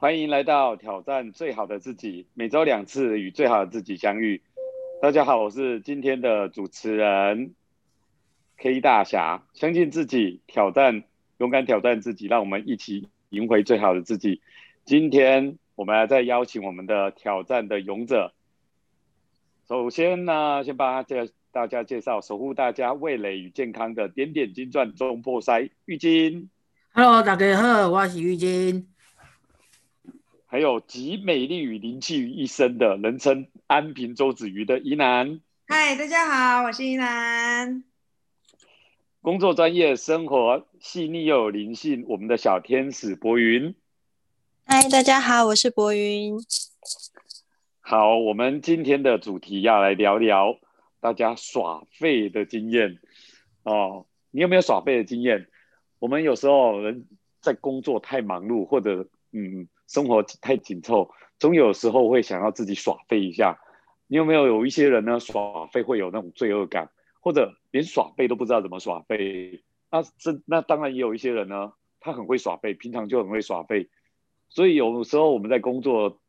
欢迎来到挑战最好的自己，每周两次与最好的自己相遇。大家好，我是今天的主持人 K 大侠。相信自己，挑战，勇敢挑战自己，让我们一起赢回最好的自己。今天我们再邀请我们的挑战的勇者。首先呢，先帮大家大家介绍守护大家味蕾与健康的点点金钻中破塞浴巾。Hello，大家好，我是浴巾。还有集美丽与灵气于一身的人称安平周子瑜的宜南。嗨，大家好，我是宜南。工作专业，生活细腻又有灵性，我们的小天使博云。嗨，大家好，我是博云。好，我们今天的主题要来聊聊大家耍废的经验哦。你有没有耍废的经验？我们有时候人在工作太忙碌，或者嗯。生活太紧凑，总有时候会想要自己耍废一下。你有没有有一些人呢？耍废会有那种罪恶感，或者连耍废都不知道怎么耍废。那这那当然也有一些人呢，他很会耍废，平常就很会耍废。所以有时候我们在工作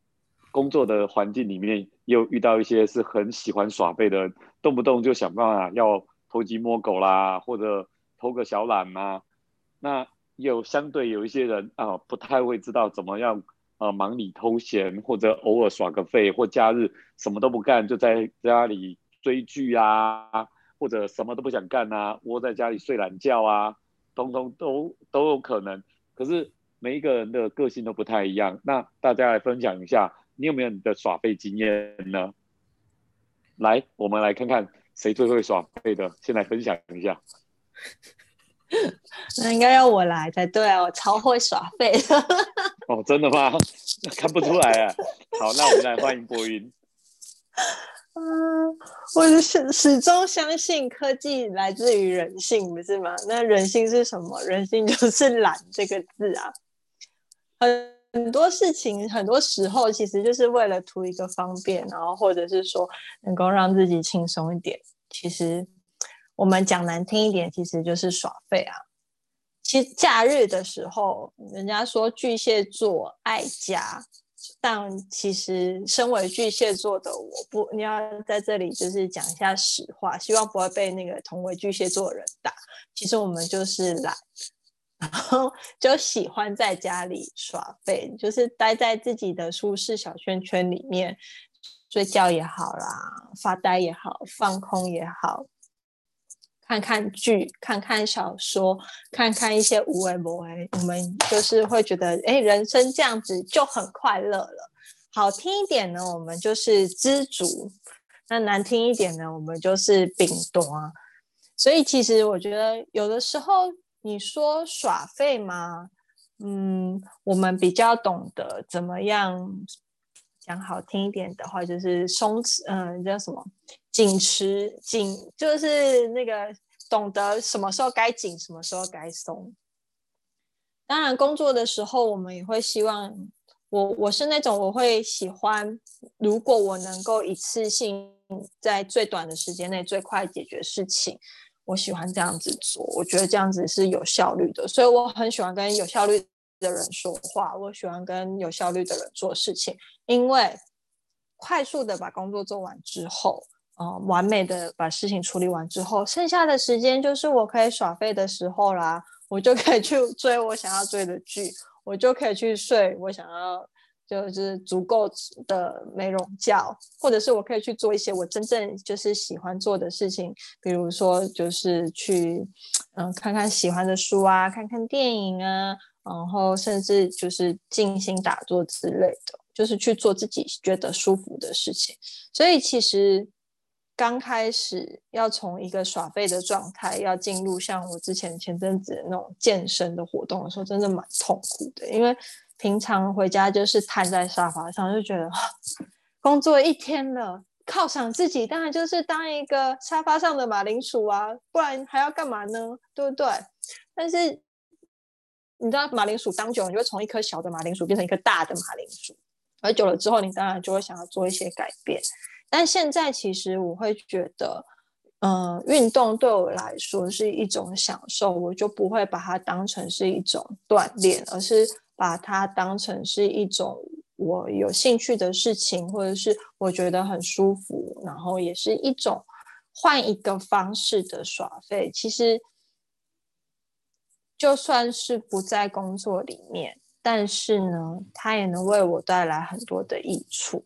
工作的环境里面，又遇到一些是很喜欢耍废的人，动不动就想办法要偷鸡摸狗啦，或者偷个小懒啊。那有相对有一些人啊，不太会知道怎么样啊忙里偷闲，或者偶尔耍个废，或假日什么都不干，就在家里追剧啊，或者什么都不想干啊，窝在家里睡懒觉啊，通通都都有可能。可是每一个人的个性都不太一样，那大家来分享一下，你有没有你的耍废经验呢？来，我们来看看谁最会耍废的，先来分享一下。那应该要我来才对啊！我超会耍废的。哦，真的吗？看不出来啊。好，那我们来欢迎波云。嗯，我始始终相信科技来自于人性，不是吗？那人性是什么？人性就是懒这个字啊。很很多事情，很多时候其实就是为了图一个方便，然后或者是说能够让自己轻松一点。其实。我们讲难听一点，其实就是耍废啊。其实假日的时候，人家说巨蟹座爱家，但其实身为巨蟹座的我，不，你要在这里就是讲一下实话，希望不会被那个同为巨蟹座的人打。其实我们就是懒，然后就喜欢在家里耍废，就是待在自己的舒适小圈圈里面，睡觉也好啦，发呆也好，放空也好。看看剧，看看小说，看看一些无为不为，我们就是会觉得，哎，人生这样子就很快乐了。好听一点呢，我们就是知足；那难听一点呢，我们就是饼多。所以其实我觉得，有的时候你说耍废嘛，嗯，我们比较懂得怎么样讲好听一点的话，就是松弛，嗯，叫什么？紧持紧就是那个懂得什么时候该紧，什么时候该松。当然，工作的时候我们也会希望，我我是那种我会喜欢，如果我能够一次性在最短的时间内最快解决事情，我喜欢这样子做。我觉得这样子是有效率的，所以我很喜欢跟有效率的人说话，我喜欢跟有效率的人做事情，因为快速的把工作做完之后。哦，完美的把事情处理完之后，剩下的时间就是我可以耍废的时候啦。我就可以去追我想要追的剧，我就可以去睡我想要就是足够的美容觉，或者是我可以去做一些我真正就是喜欢做的事情，比如说就是去嗯看看喜欢的书啊，看看电影啊，然后甚至就是静心打坐之类的，就是去做自己觉得舒服的事情。所以其实。刚开始要从一个耍废的状态，要进入像我之前前阵子那种健身的活动的时候，真的蛮痛苦的。因为平常回家就是瘫在沙发上，就觉得工作一天了，犒赏自己当然就是当一个沙发上的马铃薯啊，不然还要干嘛呢？对不对？但是你知道马铃薯当久，你就会从一颗小的马铃薯变成一颗大的马铃薯，而久了之后，你当然就会想要做一些改变。但现在其实我会觉得，嗯，运动对我来说是一种享受，我就不会把它当成是一种锻炼，而是把它当成是一种我有兴趣的事情，或者是我觉得很舒服，然后也是一种换一个方式的耍费。其实就算是不在工作里面，但是呢，它也能为我带来很多的益处。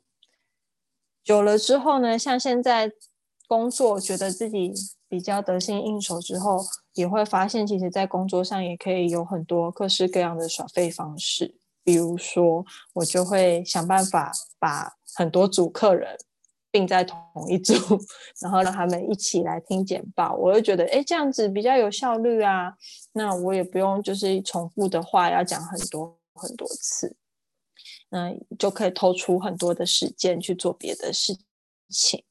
久了之后呢，像现在工作，觉得自己比较得心应手之后，也会发现，其实，在工作上也可以有很多各式各样的耍废方式。比如说，我就会想办法把很多组客人并在同一组，然后让他们一起来听简报。我会觉得，哎，这样子比较有效率啊。那我也不用就是重复的话要讲很多很多次。嗯，就可以偷出很多的时间去做别的事情，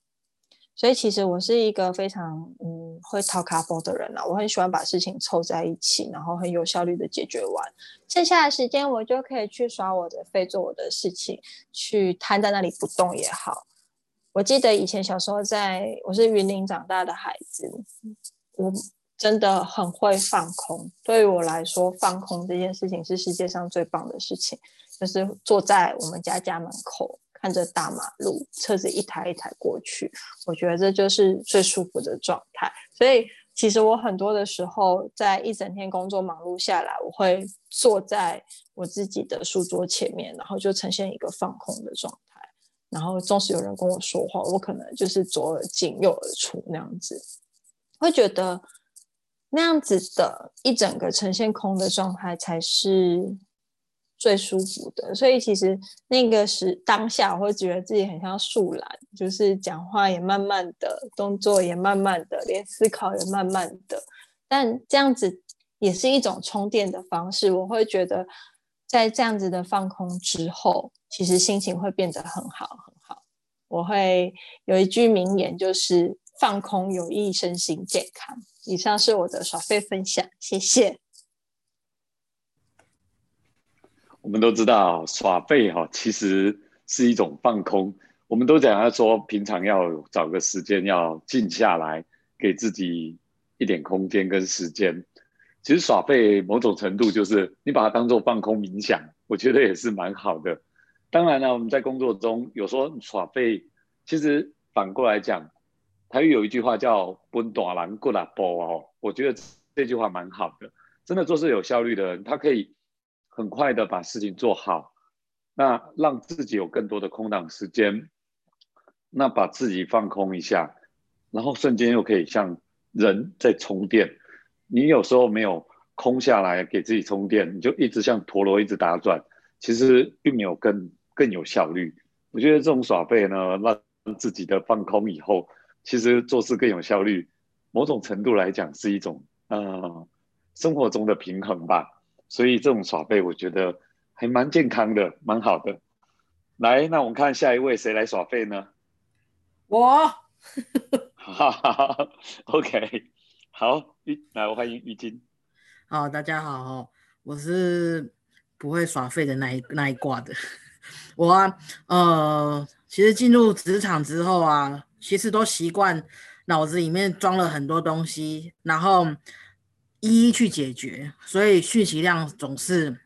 所以其实我是一个非常嗯会掏卡包的人啊，我很喜欢把事情凑在一起，然后很有效率的解决完，剩下的时间我就可以去耍我的废，做我的事情，去瘫在那里不动也好。我记得以前小时候在我是云林长大的孩子，我真的很会放空，对于我来说，放空这件事情是世界上最棒的事情。就是坐在我们家家门口，看着大马路，车子一台一台过去，我觉得这就是最舒服的状态。所以，其实我很多的时候，在一整天工作忙碌下来，我会坐在我自己的书桌前面，然后就呈现一个放空的状态。然后，纵使有人跟我说话，我可能就是左耳进右耳出那样子，会觉得那样子的一整个呈现空的状态才是。最舒服的，所以其实那个是当下，我会觉得自己很像树懒，就是讲话也慢慢的，动作也慢慢的，连思考也慢慢的。但这样子也是一种充电的方式。我会觉得，在这样子的放空之后，其实心情会变得很好很好。我会有一句名言，就是放空有益身心健康。以上是我的耍费分享，谢谢。我们都知道耍废哈，其实是一种放空。我们都讲要说，平常要找个时间要静下来，给自己一点空间跟时间。其实耍废某种程度就是你把它当做放空冥想，我觉得也是蛮好的。当然了，我们在工作中有时候耍废，其实反过来讲，台语有一句话叫“奔大郎过来波”哦，我觉得这句话蛮好的。真的做事有效率的人，他可以。很快的把事情做好，那让自己有更多的空档时间，那把自己放空一下，然后瞬间又可以像人在充电。你有时候没有空下来给自己充电，你就一直像陀螺一直打转，其实并没有更更有效率。我觉得这种耍废呢，让自己的放空以后，其实做事更有效率。某种程度来讲，是一种呃生活中的平衡吧。所以这种耍废，我觉得还蛮健康的，蛮好的。来，那我们看下一位谁来耍废呢？我。哈哈，OK，好，来，我欢迎玉金。好，大家好，我是不会耍废的那一那一挂的。我啊，呃，其实进入职场之后啊，其实都习惯脑子里面装了很多东西，然后。一一去解决，所以讯息量总是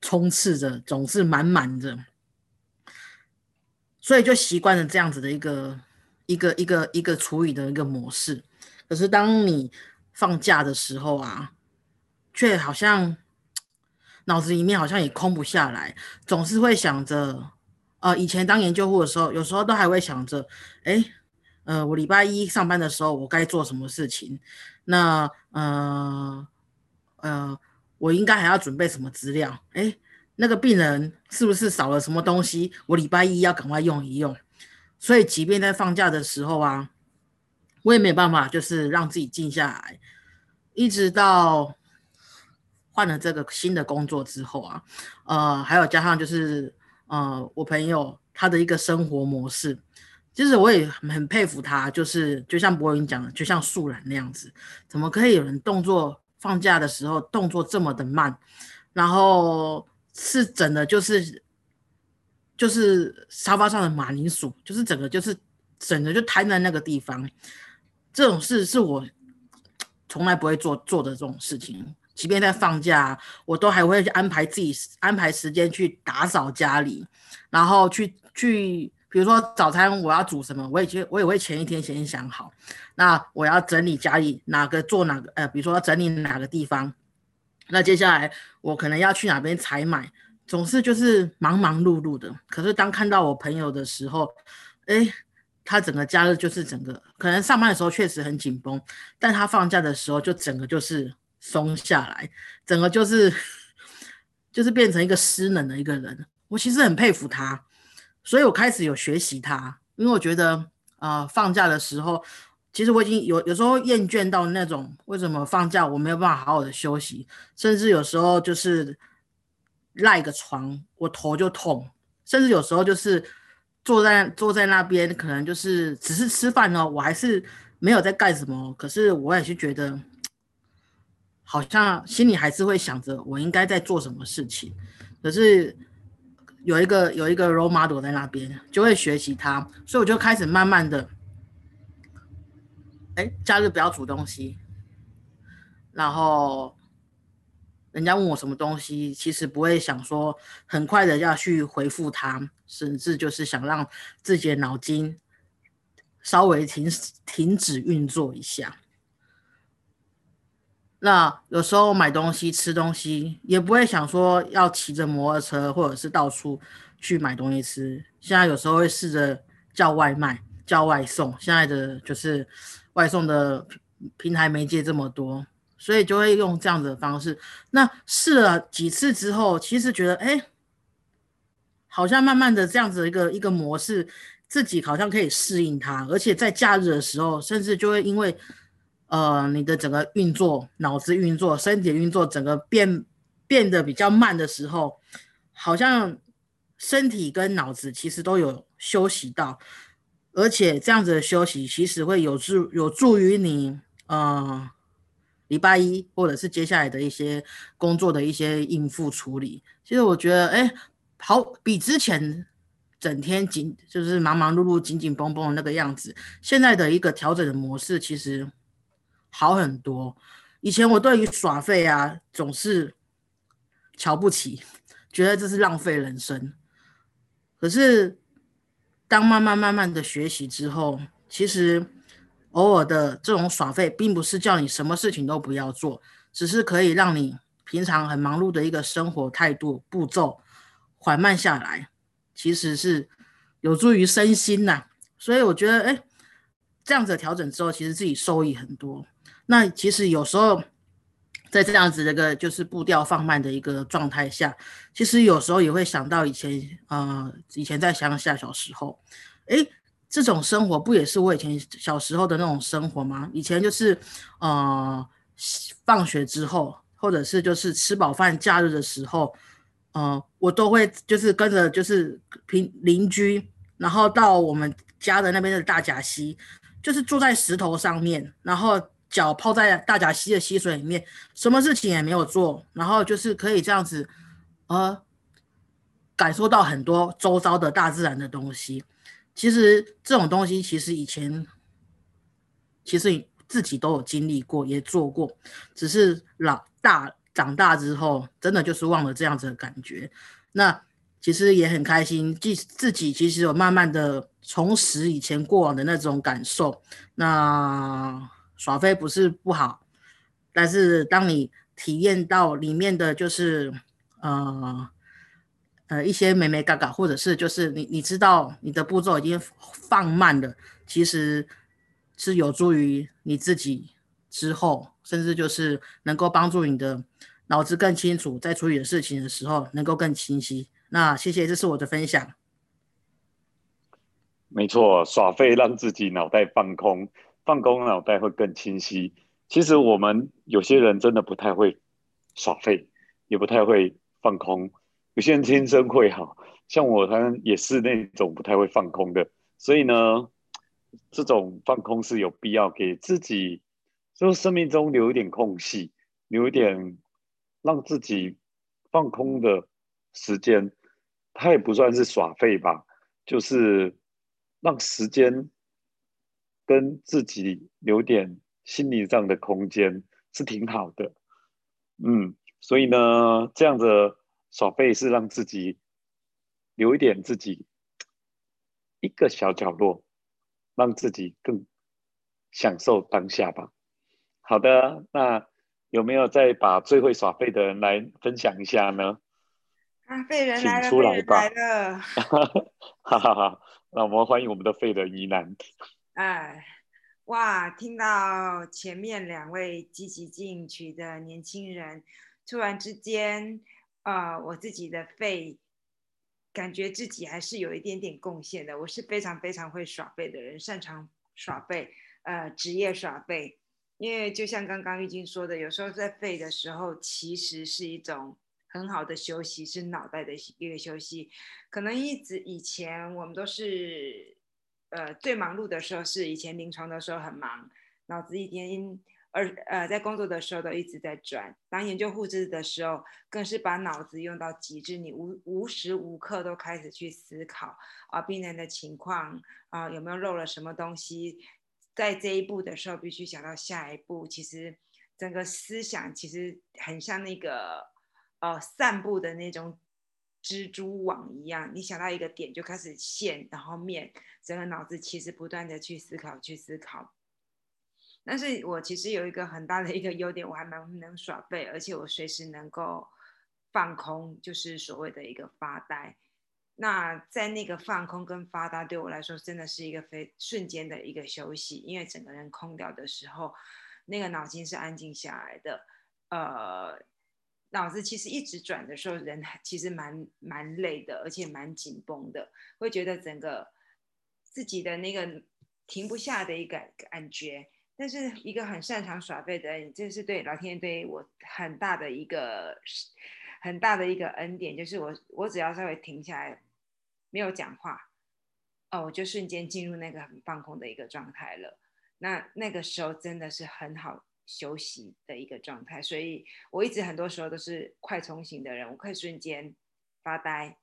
充斥着，总是满满的，所以就习惯了这样子的一个一个一个一个处理的一个模式。可是当你放假的时候啊，却好像脑子里面好像也空不下来，总是会想着，呃，以前当研究户的时候，有时候都还会想着，哎。呃，我礼拜一上班的时候，我该做什么事情？那呃呃，我应该还要准备什么资料？哎，那个病人是不是少了什么东西？我礼拜一要赶快用一用。所以，即便在放假的时候啊，我也没有办法，就是让自己静下来。一直到换了这个新的工作之后啊，呃，还有加上就是呃，我朋友他的一个生活模式。其实我也很佩服他，就是就像博云讲的，就像树懒那样子，怎么可以有人动作放假的时候动作这么的慢，然后是整的，就是就是沙发上的马铃薯，就是整个就是整个就瘫在那个地方，这种事是我从来不会做做的这种事情，即便在放假，我都还会去安排自己安排时间去打扫家里，然后去去，比如说早餐我要煮什么，我也就我也会前一天先想好。那我要整理家里哪个做哪个，呃，比如说要整理哪个地方，那接下来我可能要去哪边采买，总是就是忙忙碌碌的。可是当看到我朋友的时候，哎。他整个假日就是整个，可能上班的时候确实很紧绷，但他放假的时候就整个就是松下来，整个就是就是变成一个失能的一个人。我其实很佩服他，所以我开始有学习它，因为我觉得啊，放假的时候，其实我已经有有时候厌倦到那种为什么放假我没有办法好好的休息，甚至有时候就是赖个床我头就痛，甚至有时候就是。坐在坐在那边，可能就是只是吃饭哦，我还是没有在干什么。可是我也是觉得，好像心里还是会想着我应该在做什么事情。可是有一个有一个 role model 在那边，就会学习他，所以我就开始慢慢的，哎，假日不要煮东西，然后。人家问我什么东西，其实不会想说很快的要去回复他，甚至就是想让自己的脑筋稍微停停止运作一下。那有时候买东西、吃东西，也不会想说要骑着摩托车或者是到处去买东西吃。现在有时候会试着叫外卖、叫外送。现在的就是外送的平台媒介这么多。所以就会用这样子的方式。那试了几次之后，其实觉得，哎，好像慢慢的这样子的一个一个模式，自己好像可以适应它。而且在假日的时候，甚至就会因为，呃，你的整个运作、脑子运作、身体运作，整个变变得比较慢的时候，好像身体跟脑子其实都有休息到。而且这样子的休息，其实会有助有助于你，呃。礼拜一，或者是接下来的一些工作的一些应付处理，其实我觉得，哎，好比之前整天紧就是忙忙碌碌、紧紧绷绷的那个样子，现在的一个调整的模式其实好很多。以前我对于耍废啊，总是瞧不起，觉得这是浪费人生。可是当慢慢慢慢的学习之后，其实。偶尔的这种耍废，并不是叫你什么事情都不要做，只是可以让你平常很忙碌的一个生活态度步骤缓慢下来，其实是有助于身心呐。所以我觉得，哎，这样子调整之后，其实自己收益很多。那其实有时候在这样子的一个就是步调放慢的一个状态下，其实有时候也会想到以前，呃，以前在乡下小时候，哎。这种生活不也是我以前小时候的那种生活吗？以前就是，呃，放学之后，或者是就是吃饱饭假日的时候，呃，我都会就是跟着就是邻邻居，然后到我们家的那边的大甲溪，就是坐在石头上面，然后脚泡在大甲溪的溪水里面，什么事情也没有做，然后就是可以这样子，呃，感受到很多周遭的大自然的东西。其实这种东西，其实以前其实自己都有经历过，也做过，只是老大长大之后，真的就是忘了这样子的感觉。那其实也很开心，自自己其实有慢慢的重拾以前过往的那种感受。那耍飞不是不好，但是当你体验到里面的就是，呃。呃，一些美美嘎嘎，或者是就是你你知道你的步骤已经放慢了，其实是有助于你自己之后，甚至就是能够帮助你的脑子更清楚，在处理的事情的时候能够更清晰。那谢谢，这是我的分享。没错，耍废让自己脑袋放空，放空脑袋会更清晰。其实我们有些人真的不太会耍废，也不太会放空。有些人天生会好，像我，他也是那种不太会放空的，所以呢，这种放空是有必要给自己，就生命中留一点空隙，留一点让自己放空的时间。它也不算是耍废吧，就是让时间跟自己留点心理上的空间，是挺好的。嗯，所以呢，这样的耍废是让自己留一点自己一个小角落，让自己更享受当下吧。好的，那有没有再把最会耍废的人来分享一下呢？啊，废人请来了，出来吧来了。哈哈哈，那我们欢迎我们的废人疑难。哎，哇！听到前面两位积极进取的年轻人，突然之间，呃，我自己的肺感觉自己还是有一点点贡献的。我是非常非常会耍背的人，擅长耍背，呃，职业耍背。因为就像刚刚玉晶说的，有时候在废的时候，其实是一种很好的休息，是脑袋的一个休息。可能一直以前我们都是。呃，最忙碌的时候是以前临床的时候很忙，脑子一天而呃在工作的时候都一直在转。当研究护士的时候，更是把脑子用到极致，你无无时无刻都开始去思考啊病人的情况啊有没有漏了什么东西，在这一步的时候必须想到下一步。其实整个思想其实很像那个呃散步的那种。蜘蛛网一样，你想到一个点就开始线，然后面，整个脑子其实不断的去思考，去思考。但是我其实有一个很大的一个优点，我还蛮能耍废，而且我随时能够放空，就是所谓的一个发呆。那在那个放空跟发呆对我来说，真的是一个非瞬间的一个休息，因为整个人空掉的时候，那个脑筋是安静下来的，呃。脑子其实一直转的时候，人其实蛮蛮累的，而且蛮紧绷的，会觉得整个自己的那个停不下的一个感觉。但是一个很擅长耍废的人，这是对老天爷对我很大的一个很大的一个恩典，就是我我只要稍微停下来，没有讲话，哦，我就瞬间进入那个很放空的一个状态了。那那个时候真的是很好。休息的一个状态，所以我一直很多时候都是快充型的人，我可以瞬间发呆，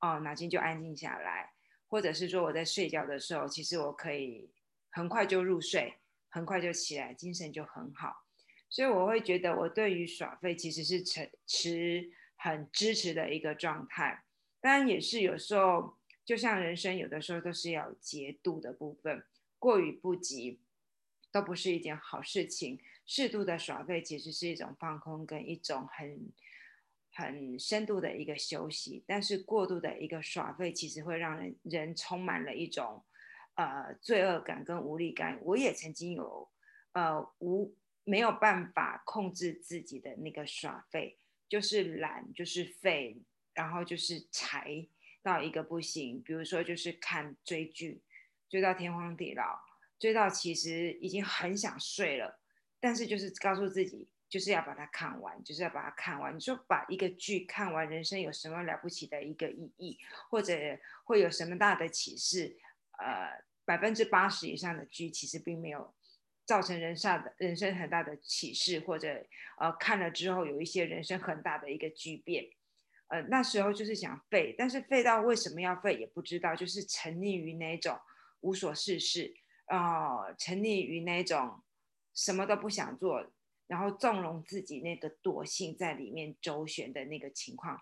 哦，脑筋就安静下来，或者是说我在睡觉的时候，其实我可以很快就入睡，很快就起来，精神就很好，所以我会觉得我对于耍废其实是持持很支持的一个状态，当然也是有时候，就像人生有的时候都是要节度的部分，过于不及都不是一件好事情。适度的耍废其实是一种放空跟一种很很深度的一个休息，但是过度的一个耍废其实会让人人充满了一种呃罪恶感跟无力感。我也曾经有呃无没有办法控制自己的那个耍废，就是懒，就是废，然后就是柴到一个不行。比如说就是看追剧，追到天荒地老，追到其实已经很想睡了。但是就是告诉自己，就是要把它看完，就是要把它看完。你说把一个剧看完，人生有什么了不起的一个意义，或者会有什么大的启示？呃，百分之八十以上的剧其实并没有造成人上的人生很大的启示，或者呃看了之后有一些人生很大的一个巨变。呃，那时候就是想废，但是废到为什么要废也不知道，就是沉溺于那种无所事事啊，沉溺于那种。什么都不想做，然后纵容自己那个惰性在里面周旋的那个情况，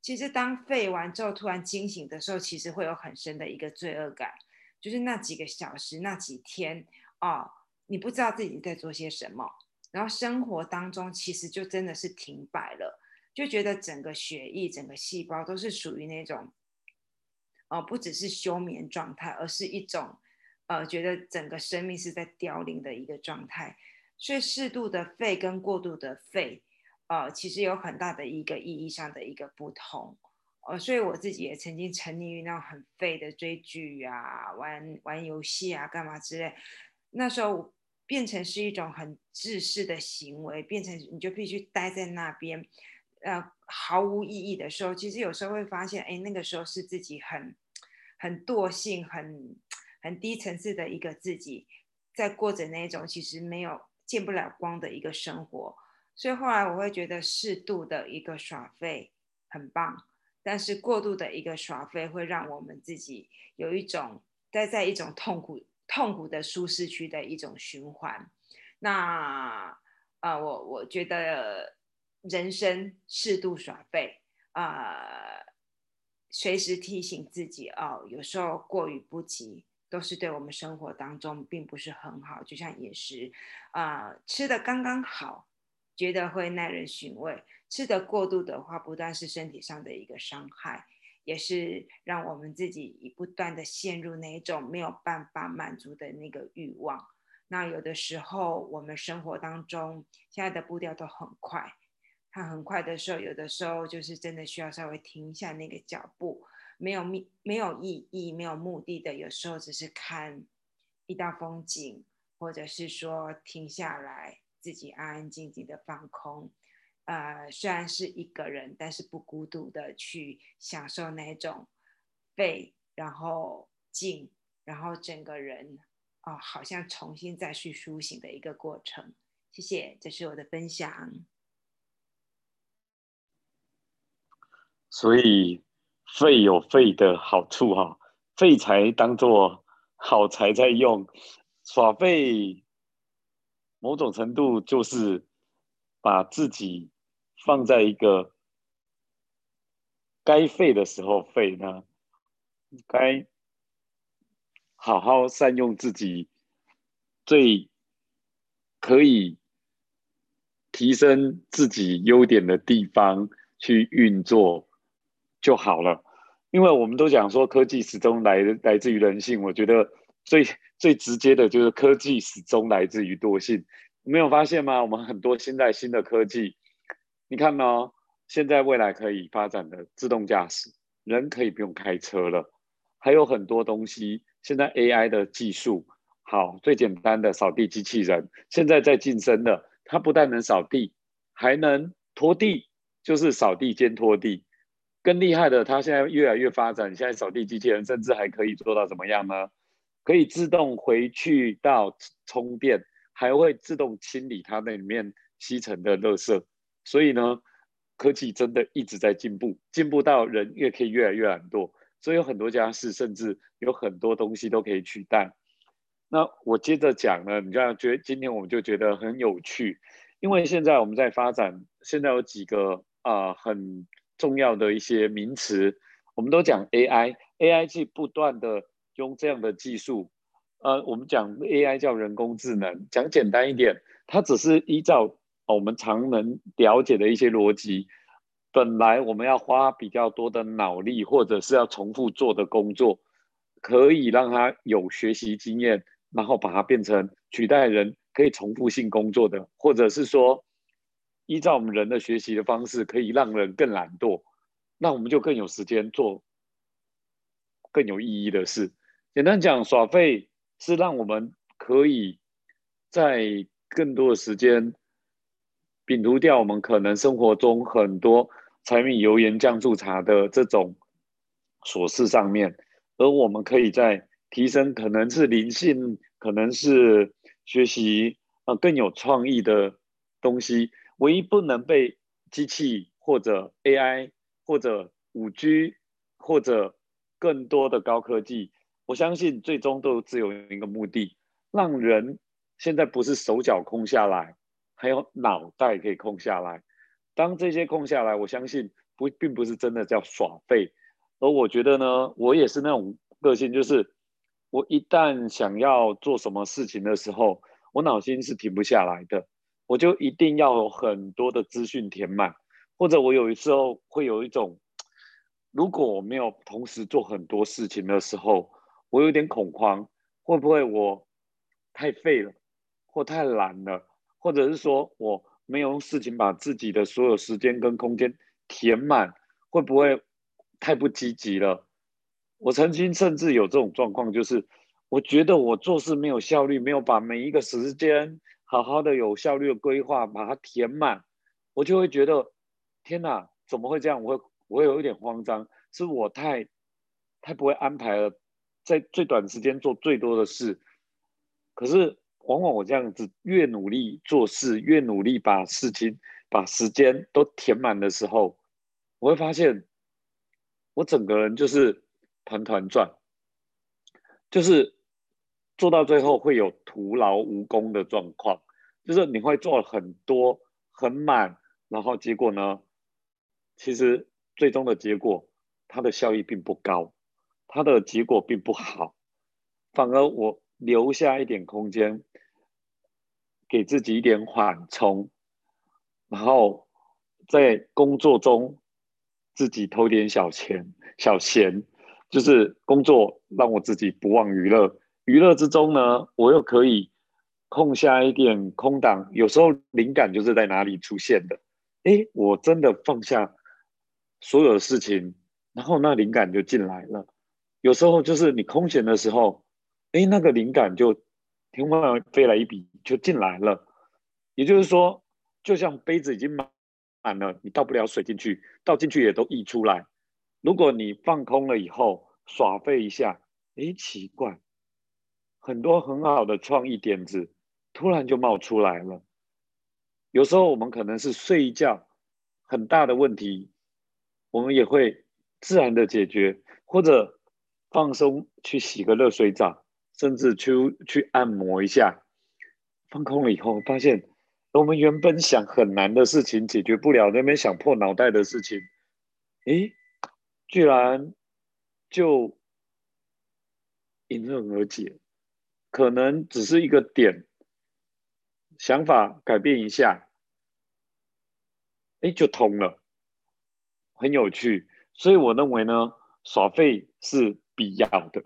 其实当废完之后突然惊醒的时候，其实会有很深的一个罪恶感，就是那几个小时、那几天哦，你不知道自己在做些什么，然后生活当中其实就真的是停摆了，就觉得整个血液、整个细胞都是属于那种，哦，不只是休眠状态，而是一种。呃，觉得整个生命是在凋零的一个状态，所以适度的废跟过度的废，呃，其实有很大的一个意义上的一个不同。呃，所以我自己也曾经沉溺于那种很废的追剧啊、玩玩游戏啊、干嘛之类，那时候变成是一种很自私的行为，变成你就必须待在那边，呃，毫无意义的时候，其实有时候会发现，哎，那个时候是自己很很惰性很。很低层次的一个自己，在过着那种其实没有见不了光的一个生活，所以后来我会觉得适度的一个耍废很棒，但是过度的一个耍废会让我们自己有一种待在一种痛苦痛苦的舒适区的一种循环。那啊，我我觉得人生适度耍废，呃，随时提醒自己哦，有时候过于不及，都是对我们生活当中并不是很好。就像饮食，啊，吃的刚刚好，觉得会耐人寻味；吃的过度的话，不但是身体上的一个伤害。也是让我们自己不断的陷入那一种没有办法满足的那个欲望。那有的时候我们生活当中现在的步调都很快，它很快的时候，有的时候就是真的需要稍微停一下那个脚步，没有目没有意义、没有目的的，有时候只是看一道风景，或者是说停下来，自己安安静静的放空。呃，虽然是一个人，但是不孤独的去享受那种废，然后静，然后整个人哦，好像重新再去苏醒的一个过程。谢谢，这是我的分享。所以废有废的好处哈，废材当做好材在用，耍废某种程度就是把自己。放在一个该废的时候废呢，该好好善用自己最可以提升自己优点的地方去运作就好了。因为我们都讲说科技始终来来自于人性，我觉得最最直接的就是科技始终来自于惰性。你没有发现吗？我们很多现在新的科技。你看哦？现在未来可以发展的自动驾驶，人可以不用开车了，还有很多东西。现在 AI 的技术好，最简单的扫地机器人，现在在晋升的，它不但能扫地，还能拖地，就是扫地兼拖地。更厉害的，它现在越来越发展，现在扫地机器人甚至还可以做到怎么样呢？可以自动回去到充电，还会自动清理它那里面吸尘的垃圾。所以呢，科技真的一直在进步，进步到人越可以越来越懒惰，所以有很多家事，甚至有很多东西都可以取代。那我接着讲呢，你就要觉得今天我们就觉得很有趣，因为现在我们在发展，现在有几个啊很重要的一些名词，我们都讲 AI，AI 是不断的用这样的技术，呃，我们讲 AI 叫人工智能，讲简单一点，它只是依照。我们常能了解的一些逻辑，本来我们要花比较多的脑力，或者是要重复做的工作，可以让他有学习经验，然后把它变成取代人可以重复性工作的，或者是说，依照我们人的学习的方式，可以让人更懒惰，那我们就更有时间做更有意义的事。简单讲，耍废是让我们可以在更多的时间。摒除掉我们可能生活中很多柴米油盐酱醋茶的这种琐事上面，而我们可以在提升可能是灵性，可能是学习呃更有创意的东西。唯一不能被机器或者 AI 或者五 G 或者更多的高科技，我相信最终都只有一个目的，让人现在不是手脚空下来。还有脑袋可以空下来，当这些空下来，我相信不并不是真的叫耍废，而我觉得呢，我也是那种个性，就是我一旦想要做什么事情的时候，我脑筋是停不下来的，我就一定要有很多的资讯填满，或者我有时候会有一种，如果我没有同时做很多事情的时候，我有点恐慌，会不会我太废了，或太懒了？或者是说我没有用事情把自己的所有时间跟空间填满，会不会太不积极了？我曾经甚至有这种状况，就是我觉得我做事没有效率，没有把每一个时间好好的有效率的规划把它填满，我就会觉得天哪，怎么会这样？我会我有一点慌张，是我太太不会安排了，在最短时间做最多的事，可是。往往我这样子越努力做事，越努力把事情、把时间都填满的时候，我会发现我整个人就是团团转，就是做到最后会有徒劳无功的状况，就是你会做很多很满，然后结果呢，其实最终的结果，它的效益并不高，它的结果并不好，反而我留下一点空间，给自己一点缓冲，然后在工作中自己偷点小钱小闲，就是工作让我自己不忘娱乐，娱乐之中呢，我又可以空下一点空档，有时候灵感就是在哪里出现的。哎，我真的放下所有的事情，然后那灵感就进来了。有时候就是你空闲的时候，哎，那个灵感就天外飞来一笔就进来了。也就是说，就像杯子已经满满了，你倒不了水进去，倒进去也都溢出来。如果你放空了以后耍废一下，哎，奇怪，很多很好的创意点子突然就冒出来了。有时候我们可能是睡一觉，很大的问题，我们也会自然的解决，或者放松去洗个热水澡，甚至去去按摩一下，放空了以后，发现我们原本想很难的事情解决不了，那边想破脑袋的事情，诶，居然就迎刃而解，可能只是一个点。想法改变一下，哎，就通了，很有趣。所以我认为呢，耍废是必要的。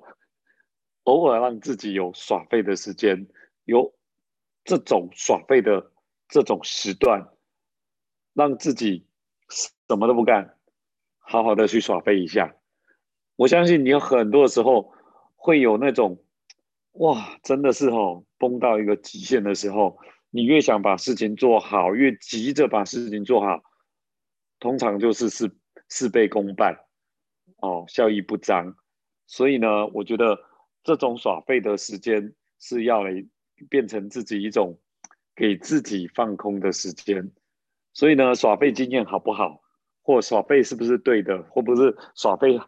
偶尔让自己有耍废的时间，有这种耍废的这种时段，让自己什么都不干，好好的去耍废一下。我相信你有很多时候会有那种，哇，真的是哦，崩到一个极限的时候。你越想把事情做好，越急着把事情做好，通常就是事事倍功半，哦，效益不彰。所以呢，我觉得这种耍废的时间是要来变成自己一种给自己放空的时间。所以呢，耍废经验好不好，或耍废是不是对的，或不是耍废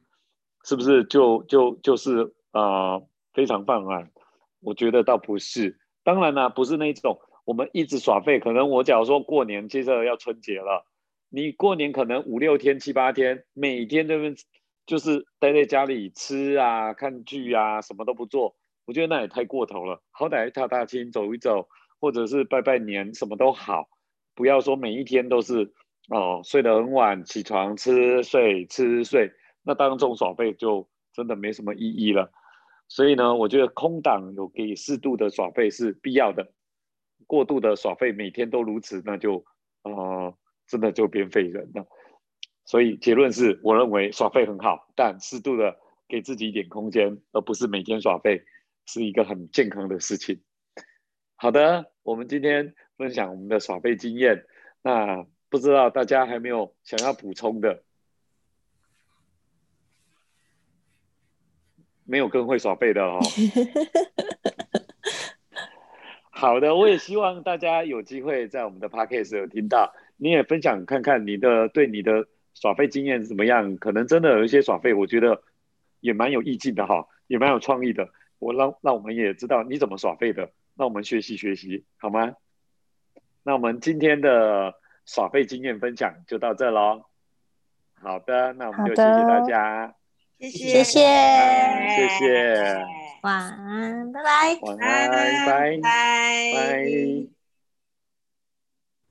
是不是就就就是啊非常泛滥？我觉得倒不是。当然啦，不是那种。我们一直耍废，可能我假如说过年，接着要春节了，你过年可能五六天、七八天，每天都就是待在家里吃啊、看剧啊，什么都不做，我觉得那也太过头了。好歹踏踏青走一走，或者是拜拜年，什么都好，不要说每一天都是哦睡得很晚，起床吃睡吃睡，那当众耍废就真的没什么意义了。所以呢，我觉得空档有给适度的耍费是必要的。过度的耍费，每天都如此，那就，呃，真的就变废人了。所以结论是我认为耍废很好，但适度的给自己一点空间，而不是每天耍废，是一个很健康的事情。好的，我们今天分享我们的耍废经验，那不知道大家还没有想要补充的，没有更会耍背的哦。好的，我也希望大家有机会在我们的 podcast 有听到，你也分享看看你的对你的耍费经验怎么样？可能真的有一些耍费，我觉得也蛮有意境的哈，也蛮有创意的。我让让我们也知道你怎么耍费的，那我们学习学习好吗？那我们今天的耍费经验分享就到这喽。好的，那我们就谢谢大家，谢谢谢谢谢谢。晚安，拜拜。晚安，拜拜。拜。